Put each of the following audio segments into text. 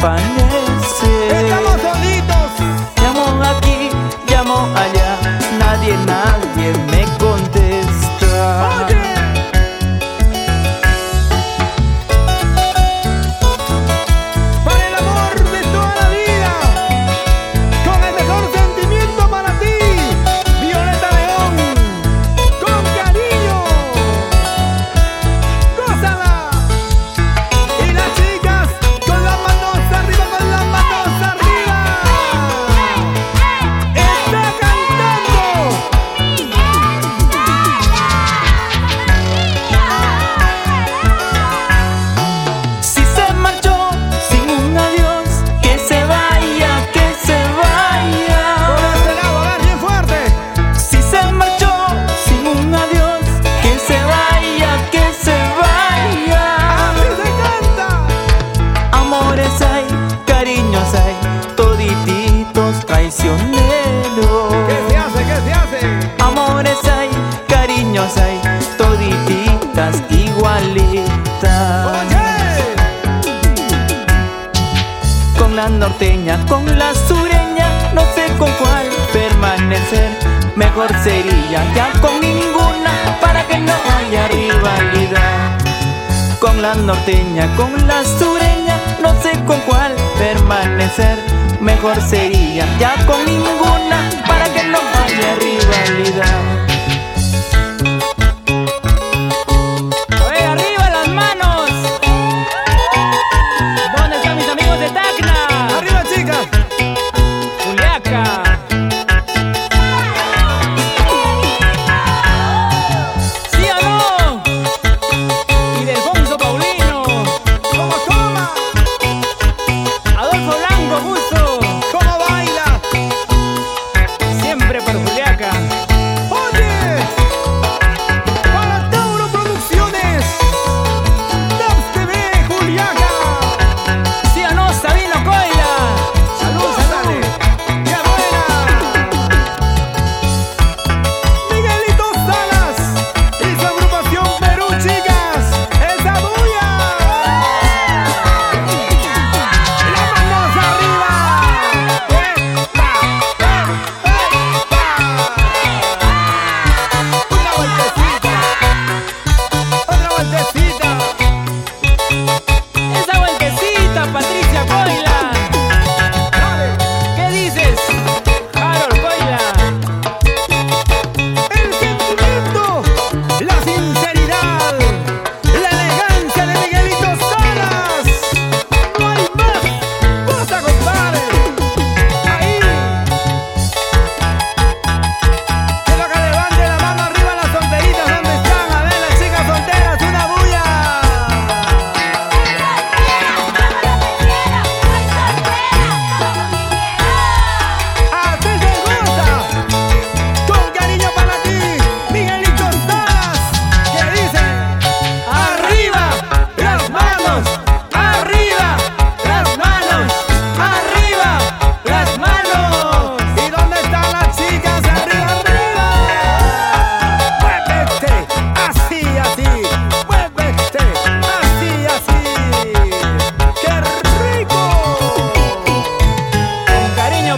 Estamos solitos. Llamo aquí, llamo allá, nadie, nadie me hay, todititas igualitas. Oye. Con la norteña, con la sureña, no sé con cuál permanecer. Mejor sería ya con ninguna para que no haya rivalidad. Con la norteña, con la sureña, no sé con cuál permanecer. Mejor sería ya con ninguna para que no haya rivalidad.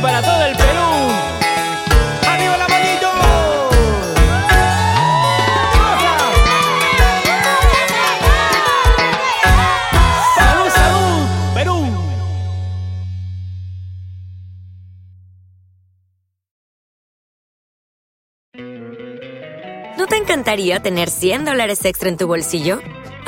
para todo el Perú. ¡Arriba la manito! ¡Salud, salud, Perú! ¿No te encantaría tener 100 dólares extra en tu bolsillo?